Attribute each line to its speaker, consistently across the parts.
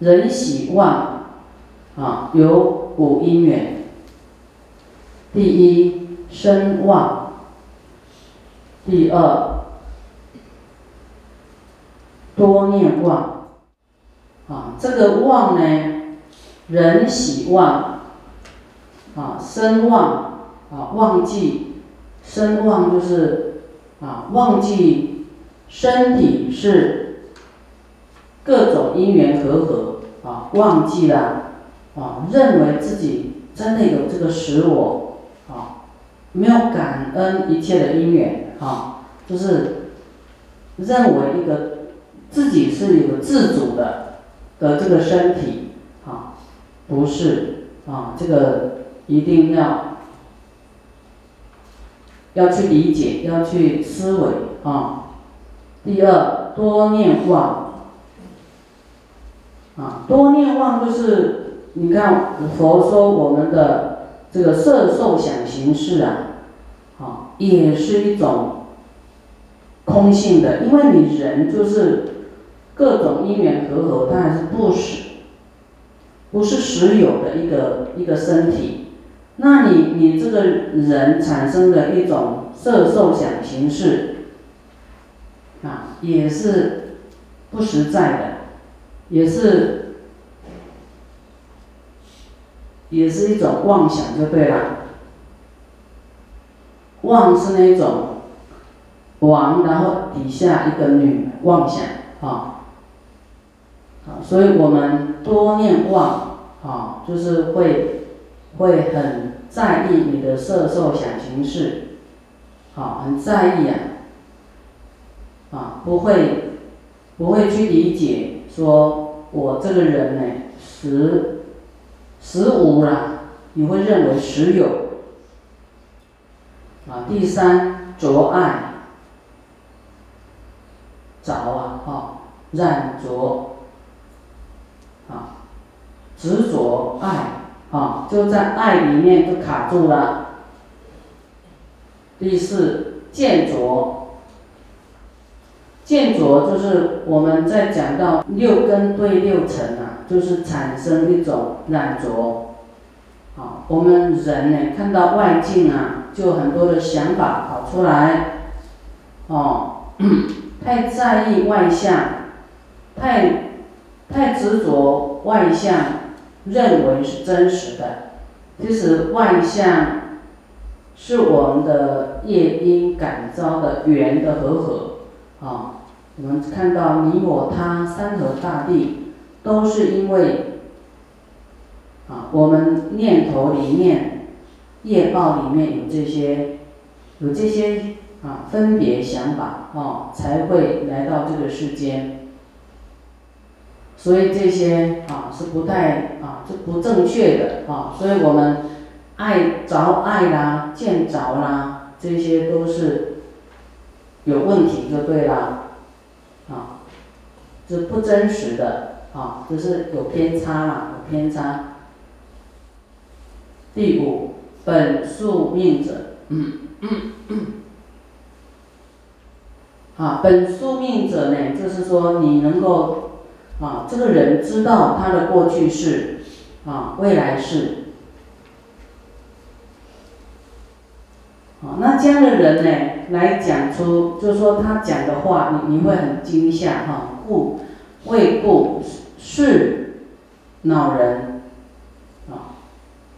Speaker 1: 人喜旺，啊，有五因缘。第一，身旺；第二，多念旺。啊，这个旺呢，人喜旺，啊，身旺，啊，忘记，身旺就是啊，忘记身体是各种因缘和合，啊，忘记了，啊，认为自己真的有这个使我，啊，没有感恩一切的因缘，啊，就是认为一个自己是有自主的。的这个身体，啊，不是啊，这个一定要要去理解，要去思维啊。第二，多念妄，啊，多念妄就是你看佛说我们的这个色受想行识啊，啊，也是一种空性的，因为你人就是。各种因缘和合，它还是不实，不是实有的一个一个身体。那你你这个人产生的一种色受想行识，啊，也是不实在的，也是也是一种妄想就对了。妄是那种王，然后底下一个女妄想啊。所以我们多念妄，啊，就是会会很在意你的色受想行识，啊，很在意啊，啊，不会不会去理解说我这个人呢，实实无啦，你会认为实有，啊，第三着爱，着啊，哈，染着。啊，执着爱啊，就在爱里面就卡住了。第四，见着，见着就是我们在讲到六根对六尘啊，就是产生一种染着。啊，我们人呢看到外境啊，就很多的想法跑出来，哦，太在意外相，太。太执着外相，认为是真实的，其实外相是我们的业因感召的缘的和合啊。我们看到你我他三河大地，都是因为啊，我们念头里面业报里面有这些有这些啊分别想法啊，才会来到这个世间。所以这些啊是不太啊是不正确的啊，所以我们爱着爱啦，见着啦，这些都是有问题就对啦，是不真实的啊，就是有偏差啦，有偏差。第五，本宿命者，嗯嗯嗯，啊，本宿命者呢，就是说你能够。啊，这个人知道他的过去式，啊，未来式，啊，那这样的人呢，来讲出，就是说他讲的话，你你会很惊吓哈，故未故是恼人，啊，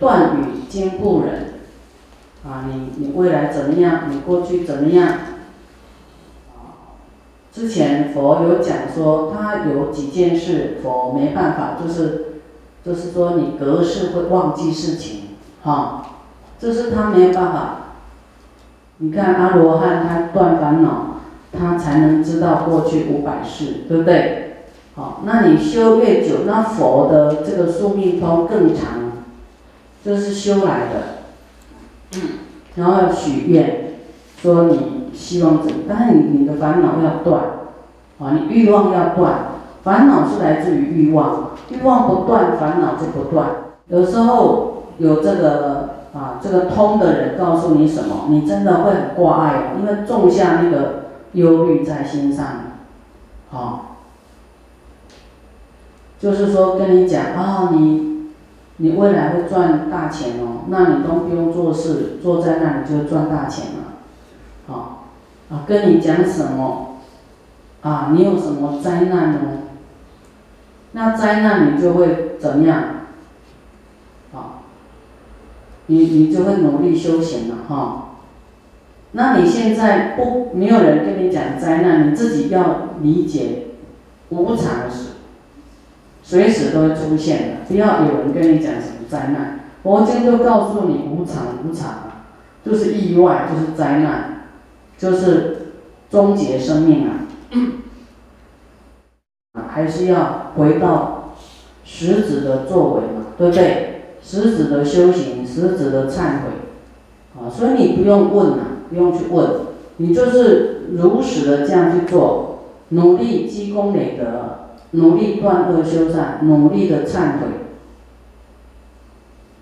Speaker 1: 断语经不人，啊，你你未来怎么样？你过去怎么样？之前佛有讲说，他有几件事佛没办法，就是就是说你隔世会忘记事情，哈，这是他没有办法。你看阿罗汉他断烦恼，他才能知道过去五百世，对不对？好，那你修越久，那佛的这个宿命通更长，这是修来的。嗯，然后要许愿，说你。希望怎？但是你你的烦恼要断，啊，你欲望要断，烦恼是来自于欲望，欲望不断，烦恼就不断。有时候有这个啊，这个通的人告诉你什么，你真的会很挂碍，因为种下那个忧虑在心上，好。就是说跟你讲啊，你你未来会赚大钱哦，那你都不用做事，坐在那里就赚大钱了，好，啊，跟你讲什么，啊，你有什么灾难呢？那灾难你就会怎么样？你你就会努力修行了哈。那你现在不没有人跟你讲灾难，你自己要理解无常是随时都会出现的，不要有人跟你讲什么灾难。佛经就告诉你无常无常，就是意外，就是灾难，就是终结生命啊。还是要回到实质的作为嘛，对不对？实质的修行，实质的忏悔，啊，所以你不用问了。不用去问，你就是如实的这样去做，努力积功累德，努力断恶修善，努力的忏悔，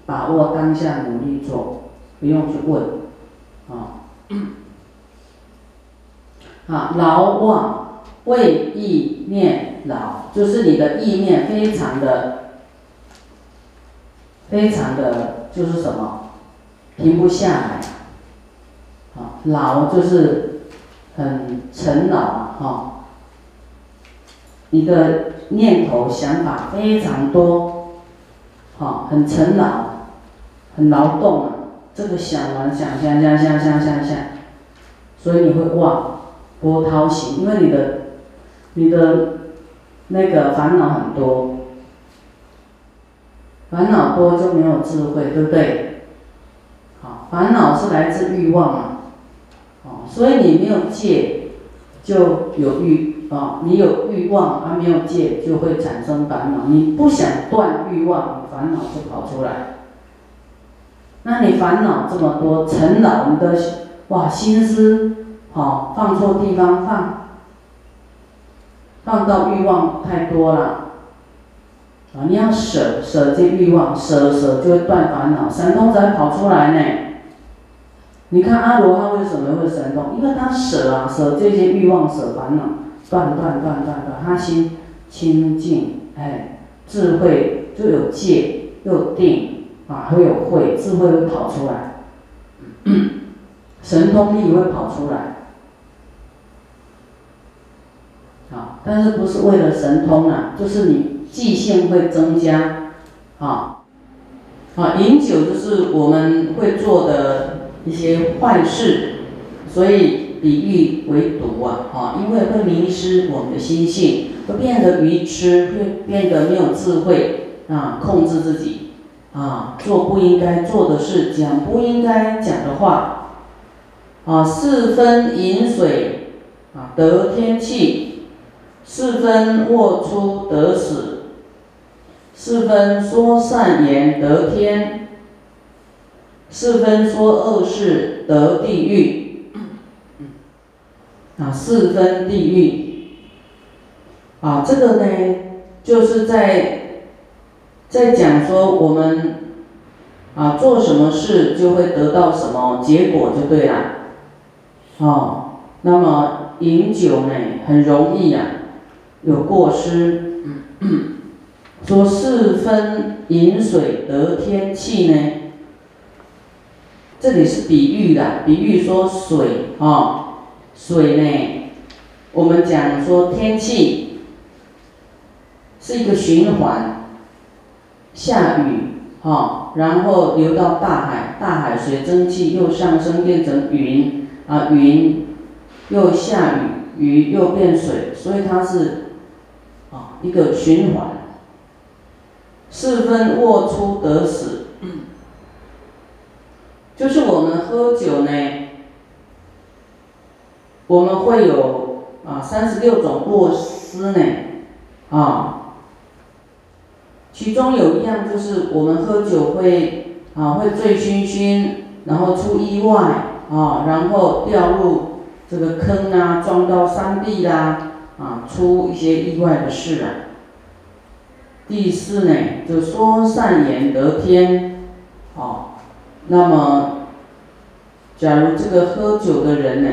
Speaker 1: 把握当下努力做，不用去问，啊，啊，劳忘为意念劳，就是你的意念非常的，非常的，就是什么，停不下来。劳就是很沉劳啊，哈！你的念头想法非常多，哈，很沉劳，很劳动啊。这个想完想想想想想想想，所以你会忘波涛行，因为你的你的那个烦恼很多，烦恼多就没有智慧，对不对？好，烦恼是来自欲望啊。所以你没有戒，就有欲啊！你有欲望而没有戒，就会产生烦恼。你不想断欲望，烦恼就跑出来。那你烦恼这么多，成恼你的哇心思好放错地方放，放到欲望太多了啊！你要舍舍这欲望，舍舍就会断烦恼，神通才跑出来呢。你看阿罗汉为什么会神通？因为他舍啊，舍这些欲望，舍烦恼，断断断断断，他心清净，哎，智慧就有戒，又有定，啊，会有慧，智慧会跑出来，神通力会跑出来，啊，但是不是为了神通啊？就是你记性会增加，啊，啊，饮酒就是我们会做的。一些坏事，所以比喻为毒啊，哈，因为会迷失我们的心性，会变得愚痴，会变得没有智慧啊，控制自己啊，做不应该做的事，讲不应该讲的话啊，四分饮水啊得天气，四分卧出得死，四分说善言得天。四分说恶事得地狱，啊，四分地狱，啊，这个呢，就是在在讲说我们啊做什么事就会得到什么结果就对了，哦，那么饮酒呢很容易呀有过失，说四分饮水得天气呢。这里是比喻的，比喻说水啊，水呢，我们讲说天气是一个循环，下雨哈，然后流到大海，大海水蒸气又上升变成云啊，云又下雨，雨又变水，所以它是啊一个循环，四分卧出得死。就是我们喝酒呢，我们会有啊三十六种过失呢，啊，其中有一样就是我们喝酒会啊会醉醺醺，然后出意外啊，然后掉入这个坑啊，撞到山壁啦，啊出一些意外的事啊。第四呢，就说善言得天，好。那么，假如这个喝酒的人呢，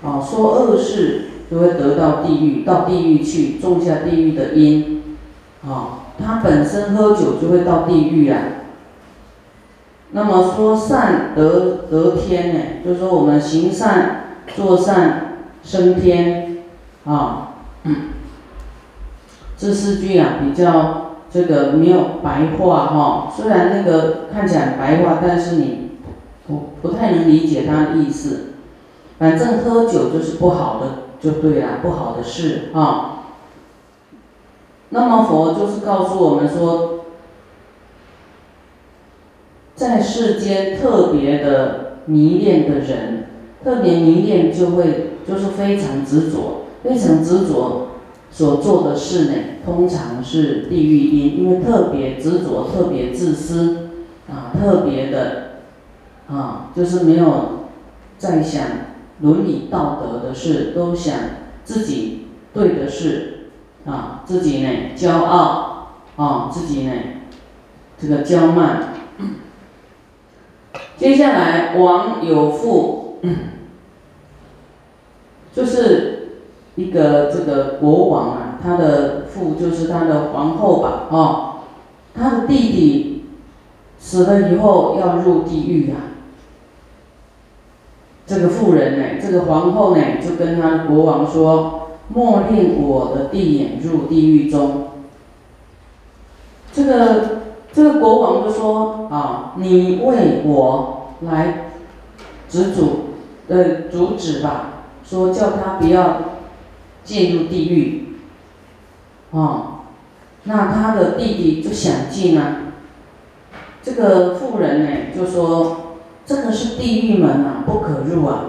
Speaker 1: 好，说恶事就会得到地狱，到地狱去种下地狱的因，好，他本身喝酒就会到地狱啊。那么说善得得天呢，就是说我们行善做善升天，啊，这四句啊比较这个没有白话哈，虽然那个看起来白话，但是你不不太能理解它的意思。反正喝酒就是不好的，就对了，不好的事啊。那么佛就是告诉我们说，在世间特别的迷恋的人，特别迷恋就会就是非常执着，非常执着所做的事呢，通常是地狱因，因为特别执着，特别自私啊，特别的啊，就是没有在想。伦理道德的事，都想自己对的事，啊，自己呢骄傲，啊，自己呢这个骄慢。接下来王有富，就是一个这个国王啊，他的父就是他的皇后吧，哦，他的弟弟死了以后要入地狱啊。这个妇人呢，这个皇后呢，就跟他国王说：“莫令我的弟也入地狱中。”这个这个国王就说：“啊，你为我来止阻，呃，阻止吧，说叫他不要进入地狱。”哦，那他的弟弟就想进啊。这个妇人呢，就说。这个是地狱门啊，不可入啊。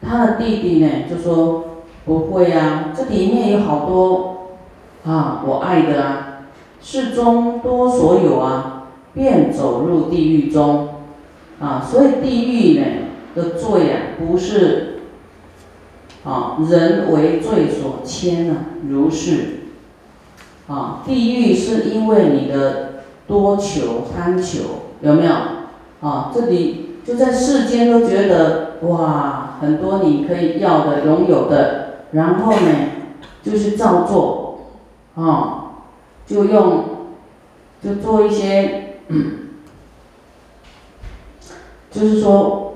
Speaker 1: 他的弟弟呢就说不会啊，这里面有好多啊，我爱的啊，世中多所有啊，便走入地狱中啊。所以地狱呢的罪啊，不是啊人为罪所牵啊，如是啊。地狱是因为你的多求贪求，有没有啊？这里。就在世间都觉得哇，很多你可以要的、拥有的，然后呢，就是照做，啊，就用，就做一些，就是说，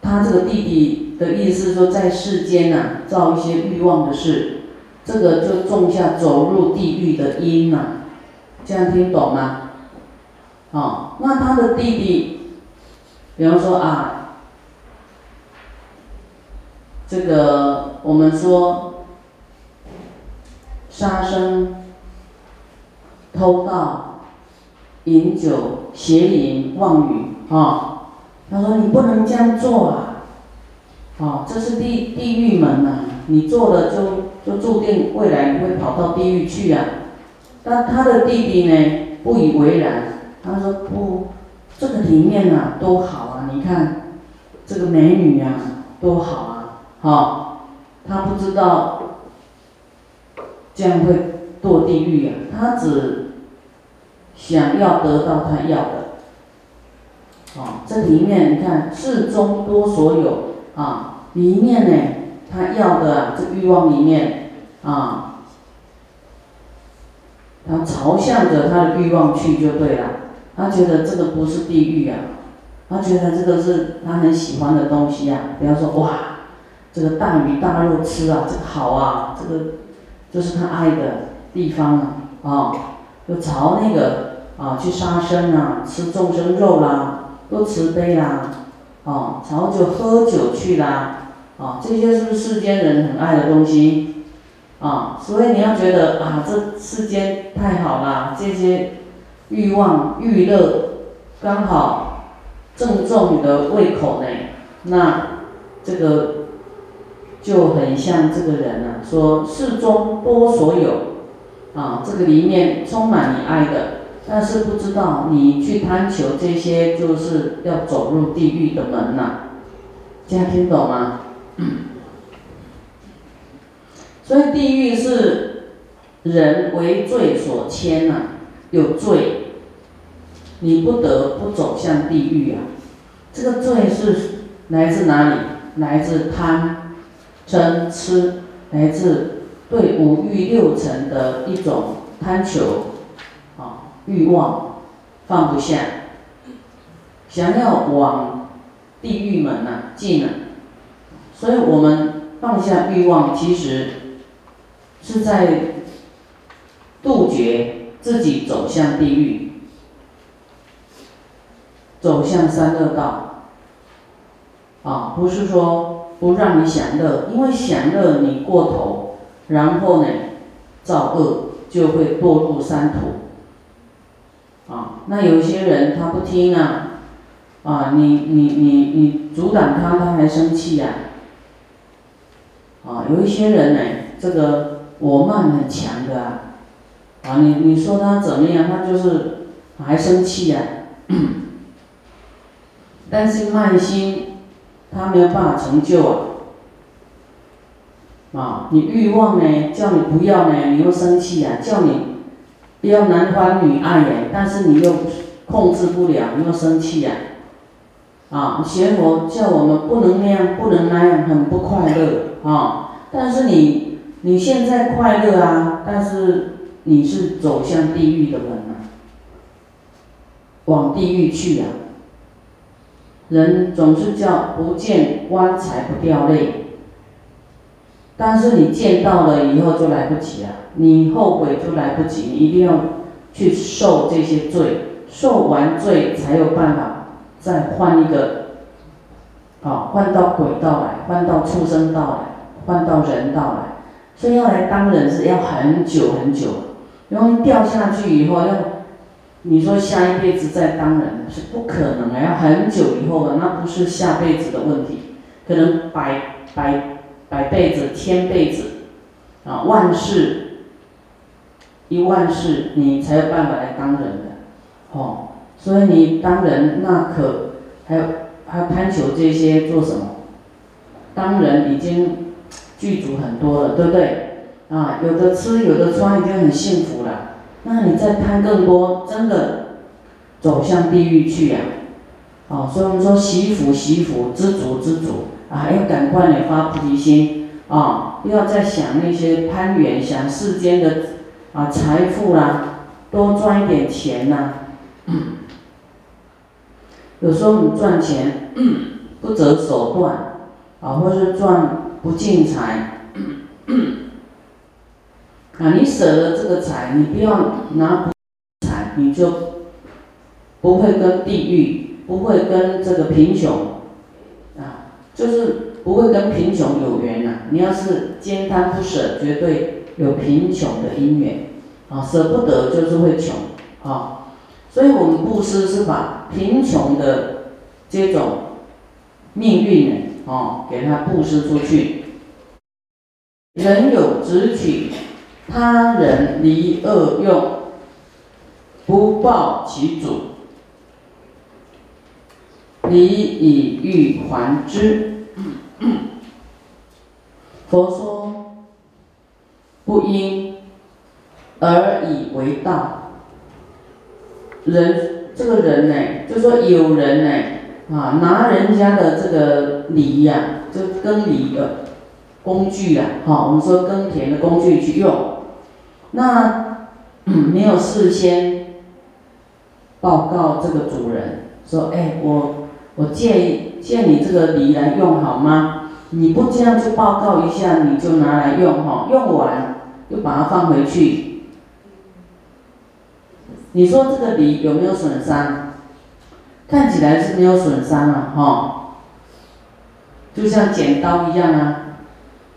Speaker 1: 他这个弟弟的意思说，在世间呐，造一些欲望的事，这个就种下走入地狱的因呐，这样听懂吗？哦，那他的弟弟。比方说啊，这个我们说杀生、偷盗、饮酒、邪淫、妄语啊，他说你不能这样做啊，哦，这是地地狱门呐，你做了就就注定未来你会跑到地狱去啊。但他的弟弟呢不以为然，他说不。这个里面啊多好啊！你看，这个美女呀多好啊！好，他不知道这样会堕地狱啊，他只想要得到他要的。啊，这里面你看，世中多所有啊，里面呢他要的这欲望里面啊，他朝向着他的欲望去就对了。他觉得这个不是地狱啊，他觉得这个是他很喜欢的东西啊。比方说，哇，这个大鱼大肉吃啊，这个好啊，这个就是他爱的地方啊，啊，就朝那个啊去杀生啊，吃众生肉啦，多慈悲啦，啊，朝就喝酒去啦，啊，这些是不是世间人很爱的东西？啊，所以你要觉得啊，这世间太好啦，这些。欲望、欲乐，刚好正中你的胃口呢。那这个就很像这个人啊，说世中多所有，啊，这个里面充满你爱的，但是不知道你去贪求这些，就是要走入地狱的门呐。这样听懂吗？所以地狱是人为罪所牵呐。有罪，你不得不走向地狱啊！这个罪是来自哪里？来自贪、嗔、痴来自对五欲六尘的一种贪求，欲望放不下，想要往地狱门呐进啊，所以我们放下欲望，其实是在杜绝自己走向地狱，走向三恶道，啊，不是说。不让你享乐，因为享乐你过头，然后呢，造恶就会堕入三途。啊，那有些人他不听啊，啊，你你你你阻挡他，他还生气呀。啊，有一些人呢，这个我慢很强的啊，啊，你你说他怎么样，他就是还生气呀。但是慢心。他没有办法成就啊！啊，你欲望呢，叫你不要呢，你又生气啊；叫你要男欢女爱呀，但是你又控制不了，你又生气呀！啊，学佛叫我们不能那样，不能那样，很不快乐啊！但是你你现在快乐啊，但是你是走向地狱的门啊，往地狱去呀！人总是叫不见棺材不掉泪，但是你见到了以后就来不及了，你后悔就来不及，你一定要去受这些罪，受完罪才有办法再换一个，啊，换到鬼道来，换到畜生道来，换到人道来，所以要来当人是要很久很久，因为掉下去以后要。你说下一辈子再当人是不可能的，要很久以后的，那不是下辈子的问题，可能百百百辈子、千辈子，啊，万世，一万世，你才有办法来当人的，哦，所以你当人那可还有还有贪求这些做什么？当人已经具足很多了，对不对？啊，有的吃有的穿已经很幸福了。那你再贪更多，真的走向地狱去呀！哦，所以我们说惜福惜福，知足知足啊，要赶快的发菩提心啊！不要再想那些攀缘，想世间的啊财富啦，多赚一点钱呐。有时候你赚钱不择手段啊，或是赚不进财。啊，你舍了这个财，你不要拿财，你就不会跟地狱，不会跟这个贫穷，就是不会跟贫穷有缘呐。你要是坚贪不舍，绝对有贫穷的因缘，啊，舍不得就是会穷，啊，所以我们布施是把贫穷的这种命运呢，哦，给他布施出去，人有直取。他人离恶用，不报其主，离以欲还之。佛说，不因而以为道。人这个人呢，就说有人呢，啊，拿人家的这个犁呀，就耕犁的工具啊，哈，我们说耕田的工具去用。那没有事先报告这个主人说，哎，我我借借你这个梨来用好吗？你不这样就报告一下，你就拿来用哈，用完又把它放回去。你说这个梨有没有损伤？看起来是没有损伤啊，哈，就像剪刀一样啊，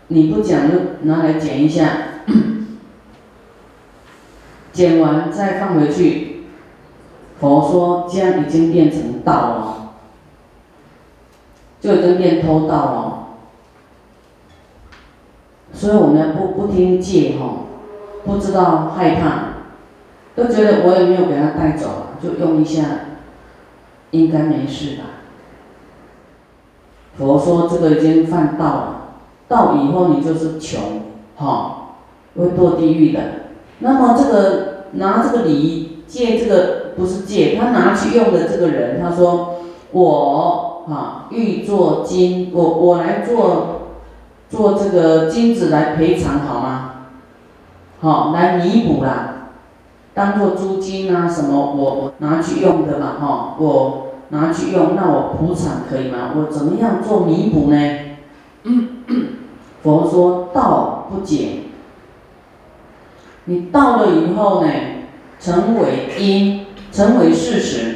Speaker 1: 你不讲就拿来剪一下。剪完再放回去，佛说这样已经变成道了，就已经变偷盗了。所以我们不不听戒哈，不知道害怕，都觉得我也没有给他带走啊，就用一下，应该没事吧。佛说这个已经犯道了，道以后你就是穷，哈，会堕地狱的。那么这个拿这个礼借这个不是借，他拿去用的这个人，他说我啊欲做金，我我来做做这个金子来赔偿好吗？好，来弥补啦，当做租金啊什么，我我拿去用的嘛，哈，我拿去用，那我补偿可以吗？我怎么样做弥补呢？佛说道不解，你到了以后呢，成为因，成为事实，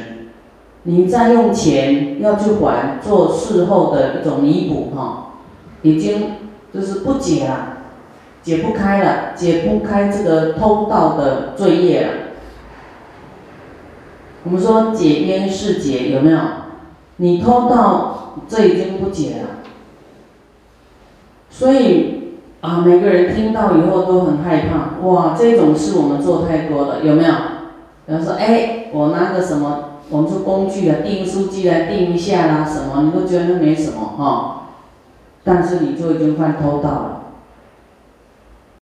Speaker 1: 你再用钱要去还，做事后的一种弥补，哈，已经就是不解了，解不开了，解不开这个偷盗的罪业了。我们说解冤是解有没有？你偷盗，这已经不解了。所以啊，每个人听到以后都很害怕。哇，这种事我们做太多了，有没有？比方说，哎，我拿个什么，我们说工具啊，订书机来订一下啦，什么，你都觉得没什么哈。但是你就已经犯偷盗了。